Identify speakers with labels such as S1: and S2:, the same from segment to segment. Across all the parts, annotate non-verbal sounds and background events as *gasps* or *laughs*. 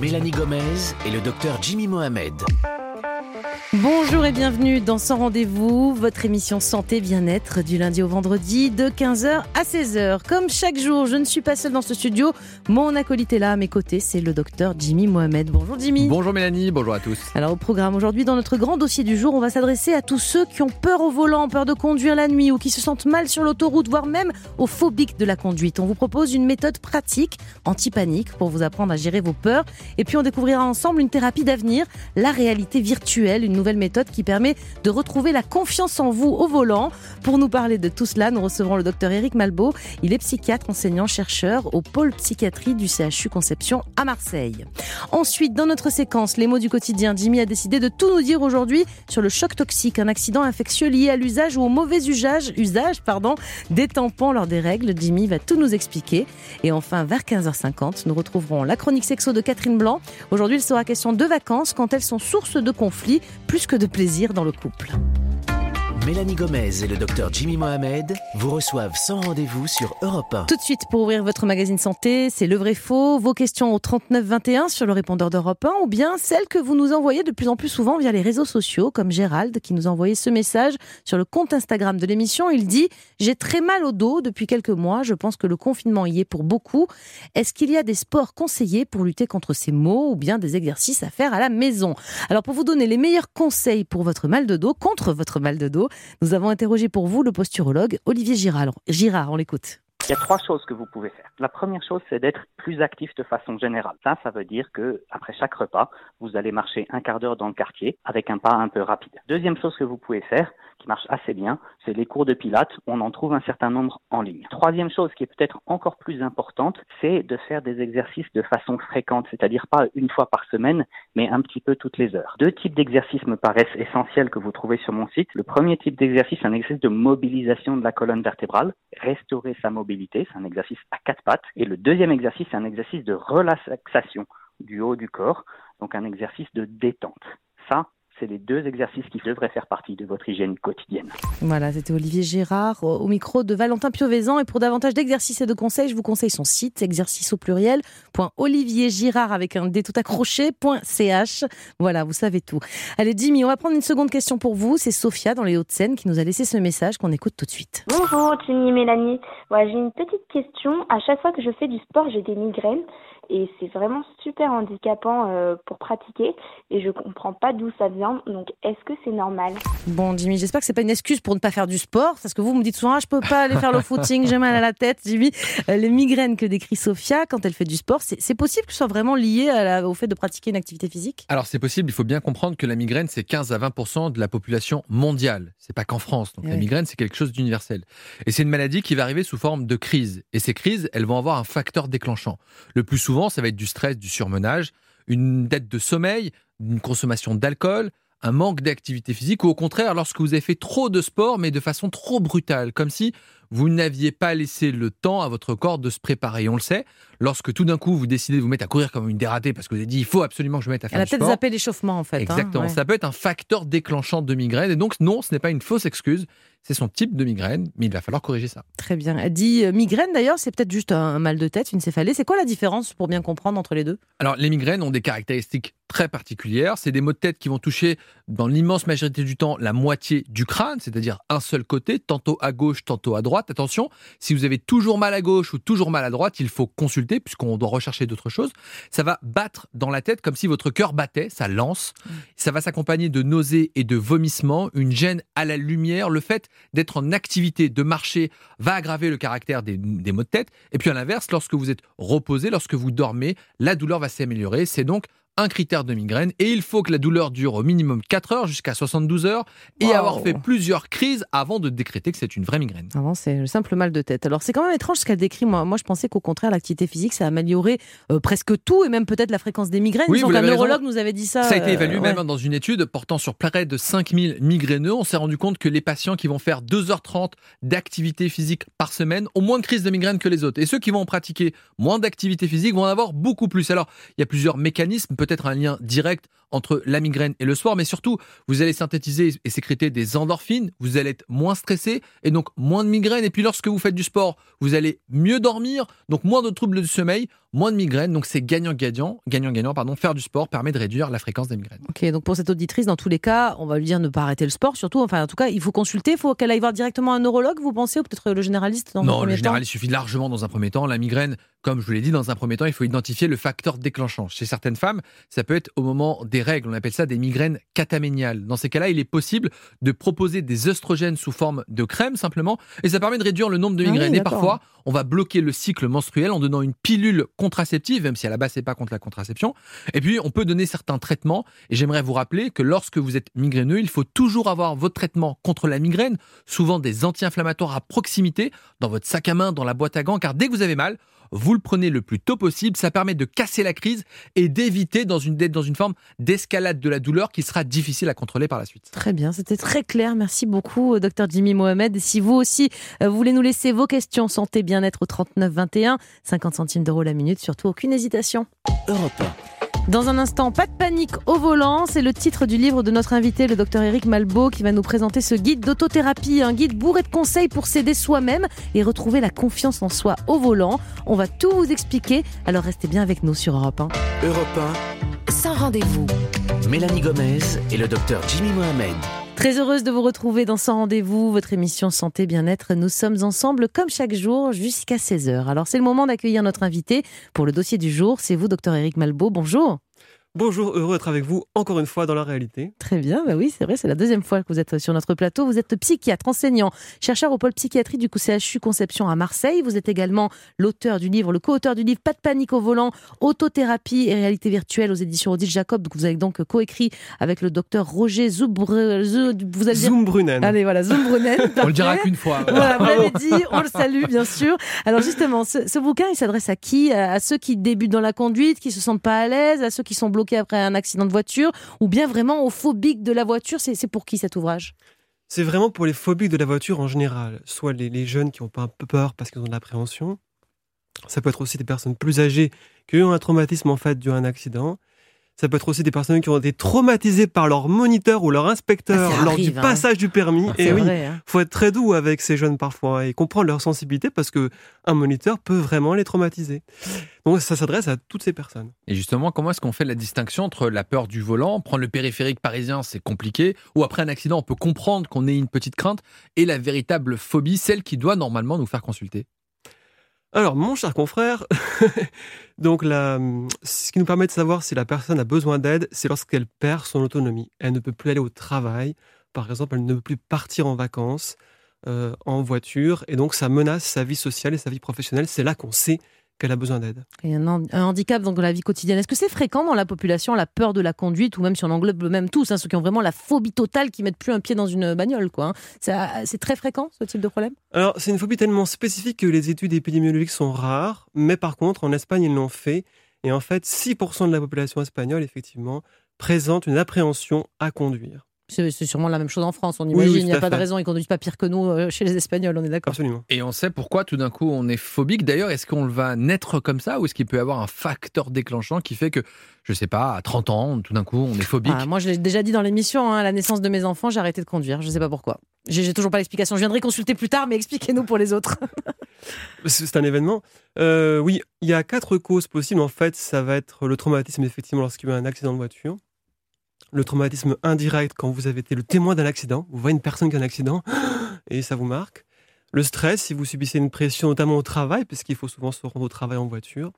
S1: Mélanie Gomez et le docteur Jimmy Mohamed.
S2: Bonjour et bienvenue dans Sans Rendez-vous, votre émission santé bien-être du lundi au vendredi de 15h à 16h. Comme chaque jour, je ne suis pas seule dans ce studio, mon acolyte est là à mes côtés, c'est le docteur Jimmy Mohamed. Bonjour Jimmy.
S3: Bonjour Mélanie, bonjour à tous.
S2: Alors au programme aujourd'hui, dans notre grand dossier du jour, on va s'adresser à tous ceux qui ont peur au volant, peur de conduire la nuit ou qui se sentent mal sur l'autoroute, voire même aux phobiques de la conduite. On vous propose une méthode pratique, anti-panique, pour vous apprendre à gérer vos peurs. Et puis on découvrira ensemble une thérapie d'avenir, la réalité virtuelle, une nouvelle méthode qui permet de retrouver la confiance en vous au volant. Pour nous parler de tout cela, nous recevrons le docteur Eric Malbeau. Il est psychiatre, enseignant, chercheur au pôle psychiatrie du CHU Conception à Marseille. Ensuite, dans notre séquence, les mots du quotidien, Jimmy a décidé de tout nous dire aujourd'hui sur le choc toxique, un accident infectieux lié à l'usage ou au mauvais usage, usage pardon, des tampons lors des règles. Jimmy va tout nous expliquer. Et enfin, vers 15h50, nous retrouverons la chronique sexo de Catherine Blanc. Aujourd'hui, il sera question de vacances quand elles sont source de conflits plus que de plaisir dans le couple.
S1: Mélanie Gomez et le docteur Jimmy Mohamed vous reçoivent sans rendez-vous sur Europe 1.
S2: Tout de suite, pour ouvrir votre magazine santé, c'est le vrai faux, vos questions au 3921 sur le répondeur d'Europe 1 ou bien celles que vous nous envoyez de plus en plus souvent via les réseaux sociaux, comme Gérald qui nous a envoyé ce message sur le compte Instagram de l'émission. Il dit J'ai très mal au dos depuis quelques mois, je pense que le confinement y est pour beaucoup. Est-ce qu'il y a des sports conseillés pour lutter contre ces maux ou bien des exercices à faire à la maison? Alors, pour vous donner les meilleurs conseils pour votre mal de dos, contre votre mal de dos, nous avons interrogé pour vous le posturologue Olivier Girard. Girard, on l'écoute.
S4: Il y a trois choses que vous pouvez faire. La première chose, c'est d'être plus actif de façon générale. Ça, ça veut dire que après chaque repas, vous allez marcher un quart d'heure dans le quartier avec un pas un peu rapide. Deuxième chose que vous pouvez faire, qui marche assez bien, c'est les cours de pilates. On en trouve un certain nombre en ligne. Troisième chose qui est peut-être encore plus importante, c'est de faire des exercices de façon fréquente, c'est-à-dire pas une fois par semaine, mais un petit peu toutes les heures. Deux types d'exercices me paraissent essentiels que vous trouvez sur mon site. Le premier type d'exercice, c'est un exercice de mobilisation de la colonne vertébrale, restaurer sa mobilité, c'est un exercice à quatre pattes. Et le deuxième exercice, c'est un exercice de relaxation du haut du corps, donc un exercice de détente. Ça, c'est les deux exercices qui devraient faire partie de votre hygiène quotidienne.
S2: Voilà, c'était Olivier Gérard au micro de Valentin Piovesan. Et pour davantage d'exercices et de conseils, je vous conseille son site, exercice au pluriel, Girard avec un D tout accroché, .ch. Voilà, vous savez tout. Allez, Jimmy, on va prendre une seconde question pour vous. C'est Sophia dans les Hauts-de-Seine qui nous a laissé ce message qu'on écoute tout de suite.
S5: Bonjour, Jimmy et Mélanie. Ouais, j'ai une petite question. À chaque fois que je fais du sport, j'ai des migraines et c'est vraiment super handicapant euh, pour pratiquer et je comprends pas d'où ça vient. Donc est-ce que c'est normal?
S2: Bon Jimmy, j'espère que c'est pas une excuse pour ne pas faire du sport parce que vous me dites souvent ah, je peux pas aller faire le footing, j'ai mal à la tête. Jimmy, euh, les migraines que décrit Sophia quand elle fait du sport, c'est possible que ce soit vraiment lié à au fait de pratiquer une activité physique?
S3: Alors c'est possible, il faut bien comprendre que la migraine c'est 15 à 20 de la population mondiale. C'est pas qu'en France. Donc la migraine c'est quelque chose d'universel. Et c'est une maladie qui va arriver sous forme de crise. Et ces crises, elles vont avoir un facteur déclenchant. Le plus souvent ça va être du stress, du surmenage, une dette de sommeil, une consommation d'alcool, un manque d'activité physique, ou au contraire, lorsque vous avez fait trop de sport, mais de façon trop brutale, comme si vous n'aviez pas laissé le temps à votre corps de se préparer. on le sait, lorsque tout d'un coup vous décidez de vous mettre à courir comme une dératée parce que vous avez dit il faut absolument que je me mette à faire
S2: Elle
S3: a
S2: peut-être zappé l'échauffement en fait. Hein,
S3: Exactement, ça peut être un facteur déclenchant de migraine. Et donc non, ce n'est pas une fausse excuse, c'est son type de migraine, mais il va falloir corriger ça.
S2: Très bien. Elle dit euh, migraine d'ailleurs, c'est peut-être juste un mal de tête, une céphalée. C'est quoi la différence pour bien comprendre entre les deux?
S3: Alors les migraines ont des caractéristiques très particulières. C'est des maux de tête qui vont toucher dans l'immense majorité du temps la moitié du crâne, c'est-à-dire un seul côté, tantôt à gauche, tantôt à droite. Attention, si vous avez toujours mal à gauche ou toujours mal à droite, il faut consulter puisqu'on doit rechercher d'autres choses. Ça va battre dans la tête comme si votre cœur battait, ça lance. Mmh. Ça va s'accompagner de nausées et de vomissements, une gêne à la lumière. Le fait d'être en activité, de marcher, va aggraver le caractère des, des maux de tête. Et puis à l'inverse, lorsque vous êtes reposé, lorsque vous dormez, la douleur va s'améliorer. C'est donc un critère de migraine et il faut que la douleur dure au minimum 4 heures jusqu'à 72 heures et avoir fait plusieurs crises avant de décréter que c'est une vraie migraine.
S2: Avant, c'est le simple mal de tête. Alors, c'est quand même étrange ce qu'elle décrit. Moi, moi, je pensais qu'au contraire, l'activité physique, ça améliorait euh, presque tout et même peut-être la fréquence des migraines.
S3: Oui,
S2: un neurologue nous avait dit ça.
S3: Ça a été évalué euh, même dans une étude portant sur près de 5000 migraineux. On s'est rendu compte que les patients qui vont faire 2h30 d'activité physique par semaine ont moins de crises de migraine que les autres. Et ceux qui vont pratiquer moins d'activité physique vont en avoir beaucoup plus. Alors, il y a plusieurs mécanismes. Peut-être peut-être un lien direct entre la migraine et le sport, mais surtout, vous allez synthétiser et sécréter des endorphines, vous allez être moins stressé et donc moins de migraine. Et puis lorsque vous faites du sport, vous allez mieux dormir, donc moins de troubles du sommeil, moins de migraine. Donc c'est gagnant-gagnant, gagnant-gagnant, pardon. Faire du sport permet de réduire la fréquence des migraines.
S2: Ok, donc pour cette auditrice, dans tous les cas, on va lui dire ne pas arrêter le sport, surtout. Enfin, en tout cas, il faut consulter, il faut qu'elle aille voir directement un neurologue, vous pensez, ou peut-être le généraliste dans
S3: Non, le
S2: premier
S3: généraliste suffit largement dans un premier temps. La migraine, comme je vous l'ai dit, dans un premier temps, il faut identifier le facteur déclenchant. Chez certaines femmes, ça peut être au moment des règles. On appelle ça des migraines cataméniales. Dans ces cas-là, il est possible de proposer des œstrogènes sous forme de crème simplement, et ça permet de réduire le nombre de
S2: Ah oui,
S3: migraines. et parfois, on va bloquer le cycle menstruel en donnant une pilule contraceptive, même si à la base c'est pas contre la contraception. Et puis, on peut donner certains traitements. Et j'aimerais vous rappeler que lorsque vous êtes migraineux, il faut toujours avoir votre traitement contre la migraine, souvent des anti-inflammatoires à proximité, dans votre sac à main, dans la boîte à gants, car dès que vous avez mal, vous le prenez le plus tôt possible. Ça permet de casser la crise et d'éviter dans une, d'être dans une forme d'escalade de la douleur qui sera difficile à contrôler par la suite.
S2: Très bien, c'était très clair. Merci beaucoup, euh, docteur Jimmy Mohamed. Et si vous aussi, euh, vous voulez nous laisser vos questions santé bien-être au 39 21, 50 centimes d'euros la minute, surtout aucune hésitation.
S1: Europe
S2: Dans un instant, pas de panique au volant, c'est le titre du livre de notre invité, le docteur Eric Malbeau, qui va nous présenter ce guide d'autothérapie, un guide bourré de conseils pour s'aider soi-même et retrouver la confiance en soi au volant. On va tout vous expliquer, alors restez bien avec nous sur Europe 1.
S1: Europe
S6: Sans rendez-vous.
S1: 1, Mélanie Gomez et le docteur Jimmy Mohamed.
S2: Très heureuse de vous retrouver dans Sans Rendez-vous, votre émission Santé Bien-être. Nous sommes ensemble comme chaque jour jusqu'à 16h. Alors c'est le moment d'accueillir notre invité pour le dossier du jour. C'est vous, docteur Eric Malbeau. Bonjour.
S7: Bonjour, heureux d'être avec vous encore une fois dans la réalité.
S2: Très bien, bah oui, c'est vrai, c'est la deuxième fois que vous êtes sur notre plateau. Vous êtes psychiatre, enseignant, chercheur au pôle psychiatrie du CHU Conception à Marseille. Vous êtes également l'auteur du livre, le co-auteur du livre Pas de panique au volant, autothérapie et réalité virtuelle aux éditions Odile Jacob. Donc vous avez donc coécrit avec le docteur Roger Zoubre... Zou- Vous allez dire...
S7: Zoom Brunen.
S2: Allez, voilà, Zumbrunen. *laughs*
S3: On le dira qu'une fois.
S2: Voilà, vous l'avez dit, on le salue bien sûr. Alors justement, ce, ce bouquin, il s'adresse à qui? À ceux qui débutent dans la conduite, qui se sentent pas à l'aise, à ceux qui sont bloqués après un accident de voiture, ou bien vraiment aux phobiques de la voiture. C'est pour qui cet ouvrage?
S7: C'est vraiment pour les phobiques de la voiture en général. Soit les, les jeunes qui ont pas un peu peur parce qu'ils ont de l'appréhension. Ça peut être aussi des personnes plus âgées qui ont un traumatisme en fait dû à un accident. Ça peut être aussi des personnes qui ont été traumatisées par leur moniteur ou leur inspecteur
S2: Ah,
S7: lors
S2: arrive,
S7: du
S2: hein.
S7: passage du permis.
S2: C'est
S7: Et oui,
S2: vrai. hein.
S7: faut être très doux avec ces jeunes parfois et comprendre leur sensibilité parce que un moniteur peut vraiment les traumatiser. Donc ça s'adresse à toutes ces personnes.
S3: Et justement, comment est-ce qu'on fait la distinction entre la peur du volant, prendre le périphérique parisien, c'est compliqué, ou après un accident, on peut comprendre qu'on ait une petite crainte, et la véritable phobie, celle qui doit normalement nous faire consulter?
S7: Alors, mon cher confrère, *laughs* donc la, ce qui nous permet de savoir si la personne a besoin d'aide, c'est lorsqu'elle perd son autonomie. Elle ne peut plus aller au travail, par exemple, elle ne peut plus partir en vacances euh, en voiture, et donc ça menace sa vie sociale et sa vie professionnelle. C'est là qu'on sait qu'elle a besoin d'aide.
S2: Et un, han- un handicap dans la vie quotidienne. Est-ce que c'est fréquent dans la population, la peur de la conduite, ou même si on englobe même tous, hein, ceux qui ont vraiment la phobie totale, qui mettent plus un pied dans une bagnole quoi, hein? Ça- C'est très fréquent ce type de problème?
S7: Alors, c'est une phobie tellement spécifique que les études épidémiologiques sont rares, mais par contre, en Espagne, ils l'ont fait. Et en fait, 6% de la population espagnole, effectivement, présente une appréhension à conduire.
S2: C'est sûrement la même chose en France, on
S7: oui,
S2: imagine. Il n'y a pas de raison, ils conduisent pas pire que nous euh, chez les Espagnols, on est d'accord.
S7: Absolument.
S3: Et on sait pourquoi tout d'un coup on est phobique. D'ailleurs, est-ce qu'on va naître comme ça ou est-ce qu'il peut y avoir un facteur déclenchant qui fait que, je sais pas, à 30 ans, tout d'un coup on est phobique
S2: Ah, moi, je l'ai déjà dit dans l'émission, hein, à la naissance de mes enfants, j'ai arrêté de conduire. Je ne sais pas pourquoi. J'ai toujours pas l'explication. Je viendrai consulter plus tard, mais expliquez-nous pour les autres. *laughs*
S7: C'est un événement. Euh, oui, il y a quatre causes possibles. En fait, ça va être le traumatisme, effectivement, lorsqu'il y a eu un accident de voiture. Le traumatisme indirect, quand vous avez été le témoin d'un accident. Vous voyez une personne qui a un accident *gasps* et ça vous marque. Le stress, si vous subissez une pression, notamment au travail, parce qu'il faut souvent se rendre au travail en voiture.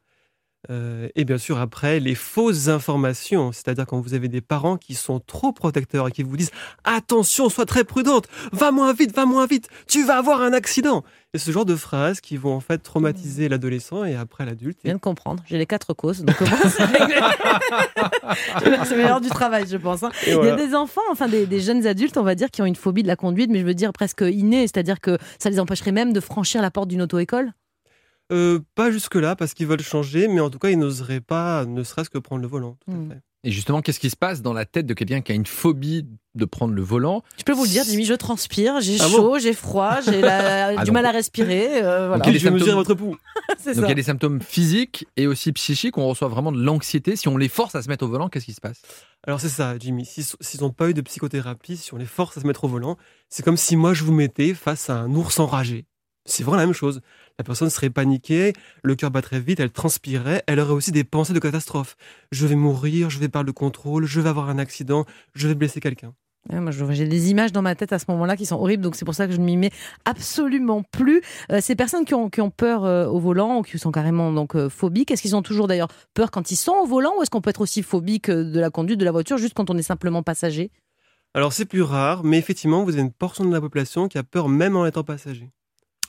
S7: Euh, et bien sûr, après, les fausses informations, c'est-à-dire quand vous avez des parents qui sont trop protecteurs et qui vous disent Attention, sois très prudente, va moins vite, va moins vite, tu vas avoir un accident. Et ce genre de phrases qui vont en fait traumatiser l'adolescent et après l'adulte.
S2: Je viens de comprendre. J'ai les quatre causes. Donc, comment *laughs* c'est meilleur du travail, je pense. hein. Il y a des enfants, enfin des, des jeunes adultes, on va dire, qui ont une phobie de la conduite, mais je veux dire presque innée, c'est-à-dire que ça les empêcherait même de franchir la porte d'une auto-école.
S7: Euh, pas jusque-là parce qu'ils veulent changer, mais en tout cas, ils n'oseraient pas, ne serait-ce que prendre le volant. tout à fait.
S3: Et justement, qu'est-ce qui se passe dans la tête de quelqu'un qui a une phobie de prendre le volant
S2: Je peux vous le dire, Jimmy, je transpire, j'ai
S7: Ah
S2: chaud, j'ai froid, j'ai la- *laughs*
S3: Ah,
S2: du
S3: donc-
S2: mal à respirer. euh, voilà.
S3: Les
S7: je vais mesurer
S3: symptômes-
S7: votre pouls.
S2: C'est
S3: Donc
S2: ça.
S3: il y a *laughs* *laughs* des symptômes physiques et aussi psychiques. On reçoit vraiment de l'anxiété. Si on les force à se mettre au volant, qu'est-ce qui se passe?
S7: Alors c'est ça, Jimmy. S'ils s'ils n'ont pas eu de psychothérapie, si on les force à se mettre au volant, c'est comme si moi je vous mettais face à un ours enragé. C'est vraiment la même chose. La personne serait paniquée, le cœur battrait vite, elle transpirait, elle aurait aussi des pensées de catastrophe. Je vais mourir, je vais perdre le contrôle, je vais avoir un accident, je vais blesser quelqu'un.
S2: Ouais, moi, je- j'ai des images dans ma tête à ce moment-là qui sont horribles, donc c'est pour ça que je ne m'y mets absolument plus. Euh, ces personnes qui ont, qui ont peur euh, au volant ou qui sont carrément donc euh, phobiques, est-ce qu'ils ont toujours d'ailleurs peur quand ils sont au volant ou est-ce qu'on peut être aussi phobique de la conduite de la voiture juste quand on est simplement passager?
S7: Alors c'est plus rare, mais effectivement, vous avez une portion de la population qui a peur même en étant passager.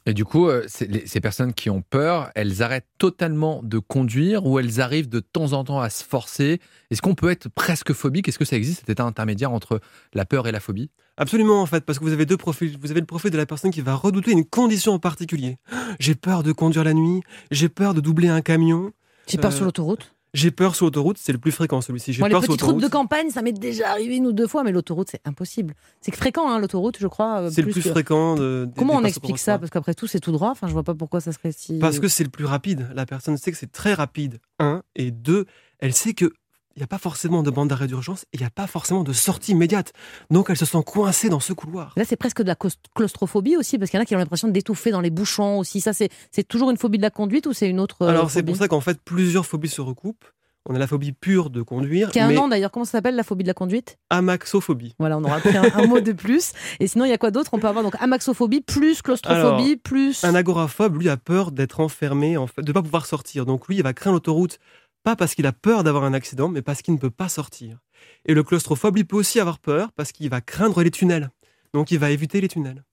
S3: Et du coup, euh, les- ces personnes qui ont peur, elles arrêtent totalement de conduire ou elles arrivent de temps en temps à se forcer. Est-ce qu'on peut être presque phobique? Est-ce que ça existe cet état intermédiaire entre la peur et la phobie?
S7: Absolument en fait, parce que vous avez deux profils. Vous avez le profil de la personne qui va redouter une condition en particulier. *gasps* J'ai peur de conduire la nuit, j'ai peur de doubler un camion,
S2: J'ai peur
S7: Euh,
S2: sur l'autoroute.
S7: J'ai peur sur l'autoroute, c'est le plus fréquent celui-ci. J'ai
S2: les
S7: peur sur
S2: petites routes de campagne, ça m'est déjà arrivé une ou deux fois, mais l'autoroute, c'est impossible. C'est fréquent, hein, l'autoroute, je crois. euh,
S7: C'est le plus
S2: que-
S7: fréquent. De, des-
S2: Comment
S7: des
S2: on explique ça? Parce qu'après tout, c'est tout droit. Enfin, je vois pas pourquoi ça serait si.
S7: Parce que c'est le plus rapide. La personne sait que c'est très rapide. Un et deux, elle sait que il n'y a pas forcément de bande d'arrêt d'urgence et il n'y a pas forcément de sortie immédiate. Donc elle se sent coincée dans ce couloir.
S2: Là, c'est presque de la claustrophobie aussi, parce qu'il y en a qui ont l'impression d'étouffer dans les bouchons aussi. Ça, c'est c'est toujours une phobie de la conduite ou c'est une autre euh,
S7: Alors c'est pour ça qu'en fait plusieurs phobies se recoupent. On a la phobie pure de conduire,
S2: Qui a un
S7: mais
S2: nom d'ailleurs, comment ça s'appelle la phobie de la conduite?
S7: amaxophobie.
S2: Voilà, on aura pris un, un mot de plus. Et sinon, il y a quoi d'autre? On peut avoir donc amaxophobie plus claustrophobie
S7: Alors,
S2: plus.
S7: Un agoraphobe, lui, a peur d'être enfermé, en fait, de ne pas pouvoir sortir. Donc lui, il va craindre l'autoroute, pas parce qu'il a peur d'avoir un accident, mais parce qu'il ne peut pas sortir. Et le claustrophobe, lui, peut aussi avoir peur parce qu'il va craindre les tunnels. Donc il va éviter les tunnels.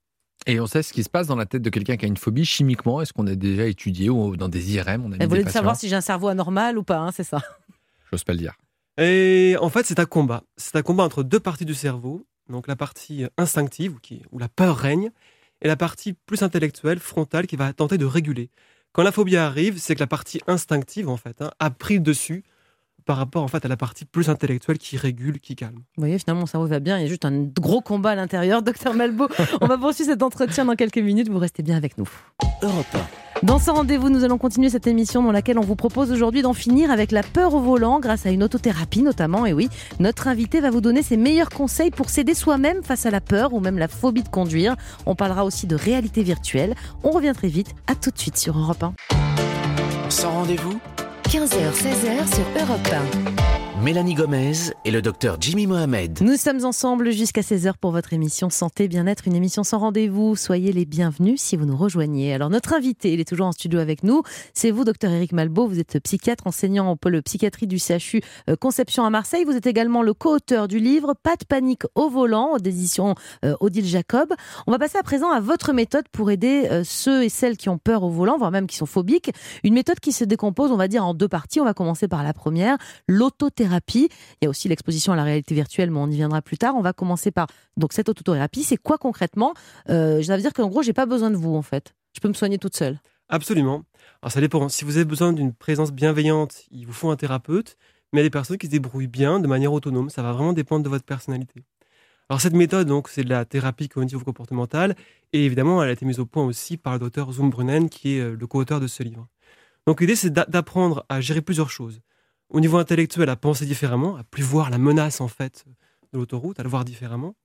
S3: Et on sait ce qui se passe dans la tête de quelqu'un qui a une phobie chimiquement. Est-ce qu'on a déjà étudié ou dans des IRM on a mis
S2: Elle voulait
S3: des patients
S2: savoir si j'ai un cerveau anormal ou pas, hein, c'est ça.
S3: J'ose pas le dire.
S7: Et en fait, c'est un combat. C'est un combat entre deux parties du cerveau. Donc la partie instinctive, où, qui- où la peur règne, et la partie plus intellectuelle, frontale, qui va tenter de réguler. Quand la phobie arrive, c'est que la partie instinctive, en fait, hein, a pris le dessus par rapport en fait à la partie plus intellectuelle qui régule, qui calme.
S2: Vous voyez, finalement, mon cerveau va bien. Il y a juste un gros combat à l'intérieur. *laughs* Docteur Malbeau, on va poursuivre cet entretien dans quelques minutes. Vous restez bien avec nous.
S1: Europe
S2: Dans ce rendez-vous, nous allons continuer cette émission dans laquelle on vous propose aujourd'hui d'en finir avec la peur au volant grâce à une autothérapie notamment. Et oui, notre invité va vous donner ses meilleurs conseils pour s'aider soi-même face à la peur ou même la phobie de conduire. On parlera aussi de réalité virtuelle. On revient très vite. À tout de suite sur Europe 1.
S1: Sans rendez-vous
S6: 15h, 16h sur Europe
S1: Mélanie Gomez et le docteur Jimmy Mohamed.
S2: Nous sommes ensemble jusqu'à 16h pour votre émission Santé Bien-être, une émission sans rendez-vous. Soyez les bienvenus si vous nous rejoignez. Alors notre invité, il est toujours en studio avec nous. C'est vous, docteur Éric Malbeau. Vous êtes psychiatre, enseignant au pôle psychiatrie du CHU euh, Conception à Marseille. Vous êtes également le co-auteur du livre Pas de panique au volant, d'édition euh, Odile Jacob. On va passer à présent à votre méthode pour aider euh, ceux et celles qui ont peur au volant, voire même qui sont phobiques. Une méthode qui se décompose, on va dire, en deux parties. On va commencer par la première, l'autothérapie. Il y a aussi l'exposition à la réalité virtuelle, mais on y viendra plus tard. On va commencer par donc cette autothérapie. C'est quoi concrètement? Euh, Ça veut dire qu'en gros, j'ai pas besoin de vous en fait. Je peux me soigner toute seule.
S7: Absolument. Alors ça dépend. Si vous avez besoin d'une présence bienveillante, il vous faut un thérapeute. Mais il y a des personnes qui se débrouillent bien de manière autonome. Ça va vraiment dépendre de votre personnalité. Alors cette méthode, donc, c'est de la thérapie cognitivo-comportementale. Et évidemment, elle a été mise au point aussi par le docteur Zumbrunnen, qui est euh, le co-auteur de ce livre. Donc l'idée, c'est d'a- d'apprendre à gérer plusieurs choses. Au niveau intellectuel, à penser différemment, à plus voir la menace, en fait, de l'autoroute, à le voir différemment,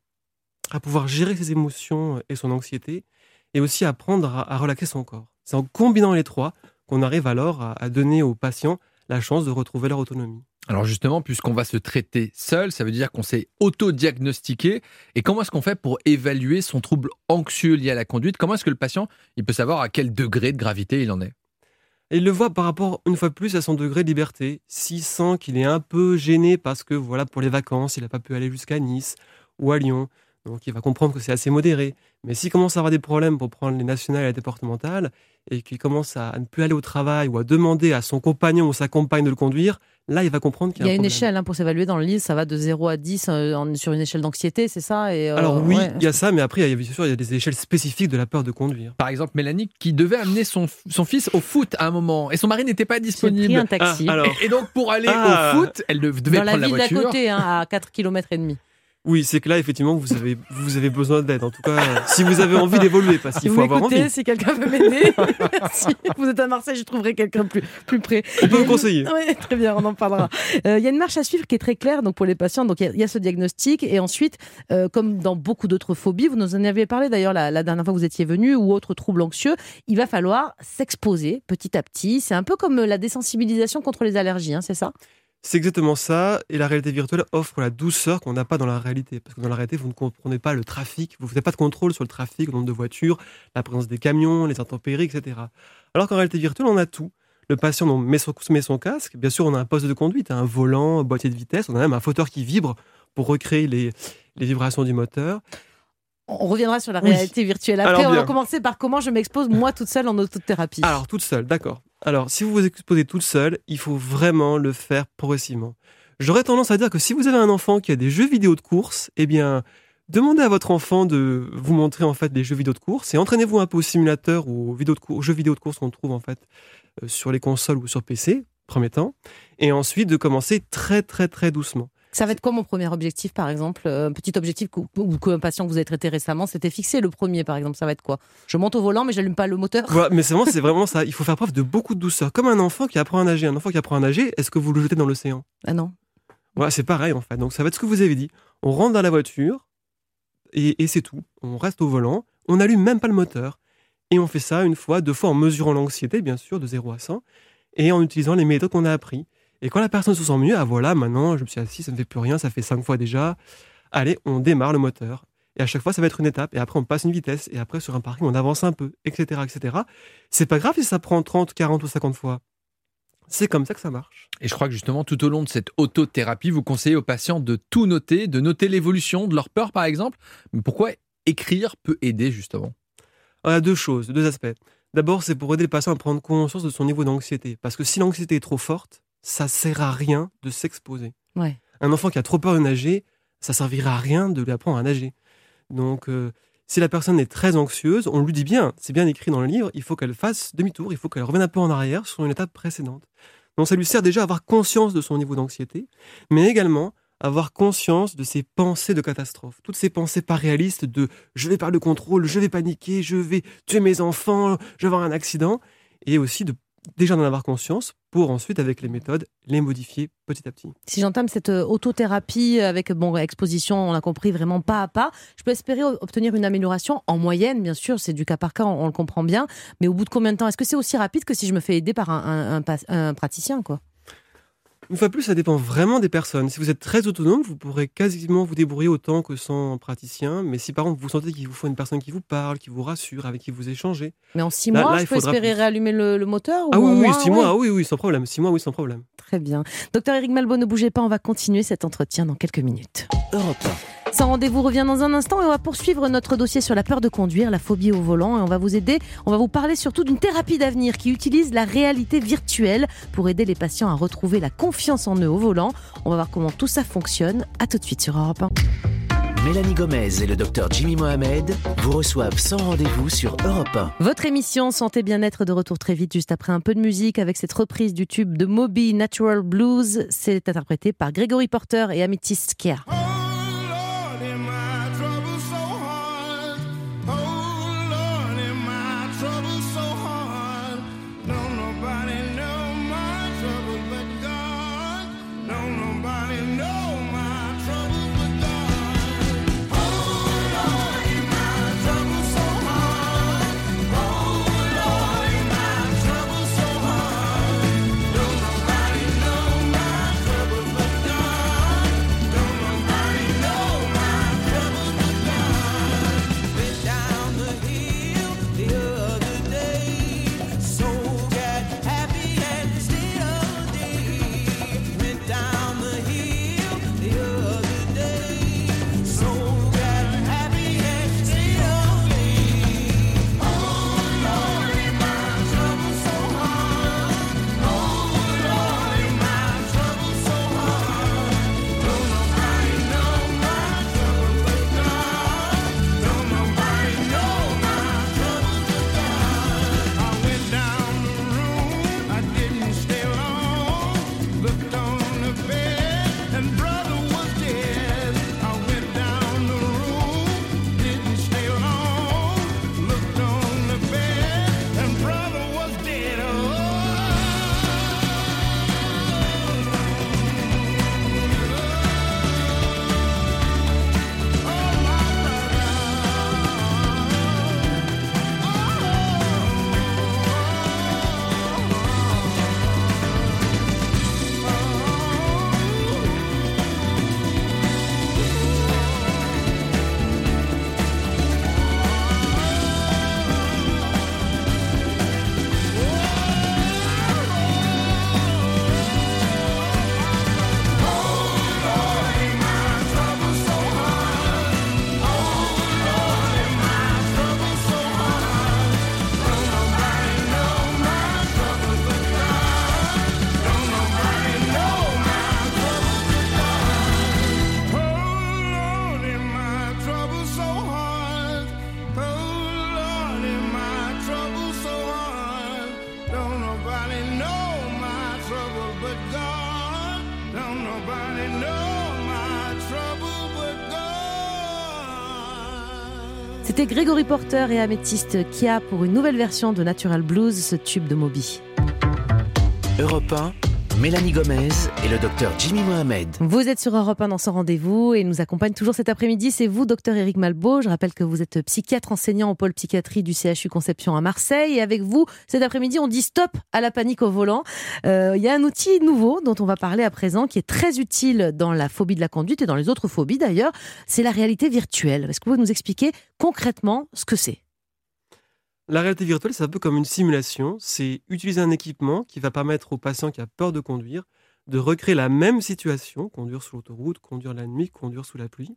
S7: à pouvoir gérer ses émotions et son anxiété, et aussi apprendre à, à relaxer son corps. C'est en combinant les trois qu'on arrive alors à, donner aux patients la chance de retrouver leur autonomie.
S3: Alors justement, puisqu'on va se traiter seul, ça veut dire qu'on s'est auto-diagnostiqué. Et comment est-ce qu'on fait pour évaluer son trouble anxieux lié à la conduite? Comment est-ce que le patient il peut savoir à quel degré de gravité il en est?
S7: Et il le voit par rapport, une fois de plus, à son degré de liberté. S'il sent qu'il est un peu gêné parce que, voilà, pour les vacances, il n'a pas pu aller jusqu'à Nice ou à Lyon, donc il va comprendre que c'est assez modéré. Mais s'il commence à avoir des problèmes pour prendre les nationales et les départementales, et qu'il commence à ne plus aller au travail ou à demander à son compagnon ou sa compagne de le conduire, là, il va comprendre qu'il
S2: Il
S7: y
S2: y
S7: a,
S2: a
S7: un
S2: une
S7: problème.
S2: échelle hein, pour s'évaluer dans le livre, ça va de 0 à 10 euh, en- sur une échelle d'anxiété, c'est ça et, euh,
S7: Alors oui,
S2: ouais.
S7: il y a ça, mais après, il y a, bien sûr, il y a des échelles spécifiques de la peur de conduire.
S3: Par exemple, Mélanie qui devait amener son, son fils au foot à un moment et son mari n'était pas
S2: J'ai pris
S3: disponible.
S2: un taxi
S7: Ah, alors,
S3: Et, et donc pour aller
S7: Ah.
S3: au foot, elle dev- devait
S2: dans la
S3: prendre la
S2: ville d'à
S3: voiture.
S2: côté, hein, à 4 km et demi.
S7: Oui, c'est que là, effectivement, vous avez, vous avez besoin d'aide. En tout cas, si vous avez envie d'évoluer, parce
S2: Si
S7: qu'il
S2: vous
S7: faut avoir envie.
S2: si quelqu'un veut m'aider, *laughs* si vous êtes à Marseille, je trouverai quelqu'un plus, plus près.
S7: Je peux vous conseiller. *laughs*
S2: Oui, très bien, on en parlera. Euh, Il y a une marche à suivre qui est très claire donc pour les patients. Donc il y a- il y, a ce diagnostic et ensuite, euh, comme dans beaucoup d'autres phobies, vous nous en avez parlé d'ailleurs la, la dernière fois que vous étiez venu ou autres troubles anxieux, il va falloir s'exposer petit à petit. C'est un peu comme la désensibilisation contre les allergies, hein, c'est ça?
S7: C'est exactement ça. Et la réalité virtuelle offre la douceur qu'on n'a pas dans la réalité. Parce que dans la réalité, vous ne comprenez pas le trafic, vous n'avez pas de contrôle sur le trafic, le nombre de voitures, la présence des camions, les intempéries, etc. Alors qu'en réalité virtuelle, on a tout. Le patient met, son, met son casque. Bien sûr, on a un poste de conduite, un volant, un boîtier de vitesse. On a même un fauteuil qui vibre pour recréer les, les vibrations du moteur.
S2: On reviendra sur la
S7: Oui.
S2: réalité virtuelle après.
S7: Alors
S2: on va commencer par comment je m'expose moi toute seule en autothérapie.
S7: Alors, toute seule, d'accord. Alors, si vous vous exposez toute seule, il faut vraiment le faire progressivement. J'aurais tendance à dire que si vous avez un enfant qui a des jeux vidéo de course, eh bien, demandez à votre enfant de vous montrer en fait des jeux vidéo de course et entraînez-vous un peu au simulateur ou aux jeux vidéo de course qu'on trouve en fait euh, sur les consoles ou sur PC, premier temps, et ensuite de commencer très très très doucement.
S2: Ça va être quoi mon premier objectif, par exemple Euh, Un petit objectif que- ou qu'un patient que vous avez traité récemment s'était fixé. Le premier, par exemple, ça va être quoi? Je monte au volant, mais j'allume pas le moteur.
S7: Voilà, mais c'est vraiment, c'est vraiment ça. Il faut faire preuve de beaucoup de douceur. Comme un enfant qui apprend à nager. Un enfant qui apprend à nager, est-ce que vous le jetez dans l'océan?
S2: Ah non.
S7: Voilà, c'est pareil en fait. Donc ça va être ce que vous avez dit. On rentre dans la voiture et, et c'est tout. On reste au volant. On n'allume même pas le moteur. Et on fait ça une fois, deux fois en mesurant l'anxiété, bien sûr, de 0 à 100, et en utilisant les méthodes qu'on a appris. Et quand la personne se sent mieux, ah voilà, maintenant je me suis assis, ça ne fait plus rien, ça fait cinq fois déjà. Allez, on démarre le moteur. Et à chaque fois, ça va être une étape. Et après, on passe une vitesse. Et après, sur un parking, on avance un peu, etc., etc. C'est pas grave si ça prend 30, 40 ou 50 fois. C'est comme ça que ça marche.
S3: Et je crois que justement, tout au long de cette autothérapie, vous conseillez aux patients de tout noter, de noter l'évolution de leur peur, par exemple. Mais pourquoi écrire peut aider, justement?
S7: Il y a deux choses, deux aspects. D'abord, c'est pour aider le patient à prendre conscience de son niveau d'anxiété. Parce que si l'anxiété est trop forte, ça sert à rien de s'exposer.
S2: Ouais.
S7: Un enfant qui a trop peur de nager, ça servira à rien de lui apprendre à nager. Donc, euh, si la personne est très anxieuse, on lui dit bien, c'est bien écrit dans le livre, il faut qu'elle fasse demi-tour, il faut qu'elle revienne un peu en arrière sur une étape précédente. Donc, ça lui sert déjà à avoir conscience de son niveau d'anxiété, mais également avoir conscience de ses pensées de catastrophe. Toutes ces pensées pas réalistes de je vais perdre le contrôle, je vais paniquer, je vais tuer mes enfants, je vais avoir un accident, et aussi de déjà d'en avoir conscience pour ensuite, avec les méthodes, les modifier petit à petit.
S2: Si j'entame cette euh, autothérapie avec bon exposition, on a compris vraiment pas à pas, je peux espérer obtenir une amélioration en moyenne, bien sûr, c'est du cas par cas, on, le comprend bien. Mais au bout de combien de temps? Est-ce que c'est aussi rapide que si je me fais aider par un, un praticien, quoi?
S7: Une fois de plus, ça dépend vraiment des personnes. Si vous êtes très autonome, vous pourrez quasiment vous débrouiller autant que sans praticien. Mais si par exemple vous sentez qu'il vous faut une personne qui vous parle, qui vous rassure, avec qui vous échangez.
S2: Mais en six
S7: Là-
S2: mois,
S7: là,
S2: je
S7: il
S2: peux
S7: faudra
S2: espérer
S7: plus.
S2: réallumer le, le moteur
S7: Ah
S2: ou
S7: oui,
S2: en
S7: oui,
S2: moins,
S7: six
S2: ouais.
S7: mois, ah oui, oui, sans problème. Six mois, oui, sans problème.
S2: Très bien. Docteur Eric Malbo, ne bougez pas, on va continuer cet entretien dans quelques minutes.
S1: Europe
S2: Sans rendez-vous revient dans un instant et on va poursuivre notre dossier sur la peur de conduire, la phobie au volant et on va vous aider, on va vous parler surtout d'une thérapie d'avenir qui utilise la réalité virtuelle pour aider les patients à retrouver la confiance en eux au volant. On va voir comment tout ça fonctionne. À tout de suite sur Europe 1.
S1: 1. Mélanie Gomez et le docteur Jimmy Mohamed vous reçoivent sans rendez-vous sur Europe 1.
S2: Votre émission Santé Bien-être de retour très vite, juste après un peu de musique avec cette reprise du tube de Moby Natural Blues. C'est interprété par Gregory Porter et Amethyst Kia. C'était Grégory Porter et Améthyste Kia pour une nouvelle version de Natural Blues, ce tube de Moby.
S1: Europe 1, Mélanie Gomez et le docteur Jimmy Mohamed.
S2: Vous êtes sur Europe 1 dans son rendez-vous et nous accompagne toujours cet après-midi. C'est vous, docteur Éric Malbeau. Je rappelle que vous êtes psychiatre enseignant au pôle psychiatrie du CHU Conception à Marseille. Et avec vous, cet après-midi, on dit stop à la panique au volant. Euh, Il y a un outil nouveau dont on va parler à présent qui est très utile dans la phobie de la conduite et dans les autres phobies d'ailleurs. C'est la réalité virtuelle. Est-ce que vous pouvez nous expliquer concrètement ce que c'est?
S7: La réalité virtuelle, c'est un peu comme une simulation. C'est utiliser un équipement qui va permettre au patient qui a peur de conduire de recréer la même situation, conduire sur l'autoroute, conduire la nuit, conduire sous la pluie,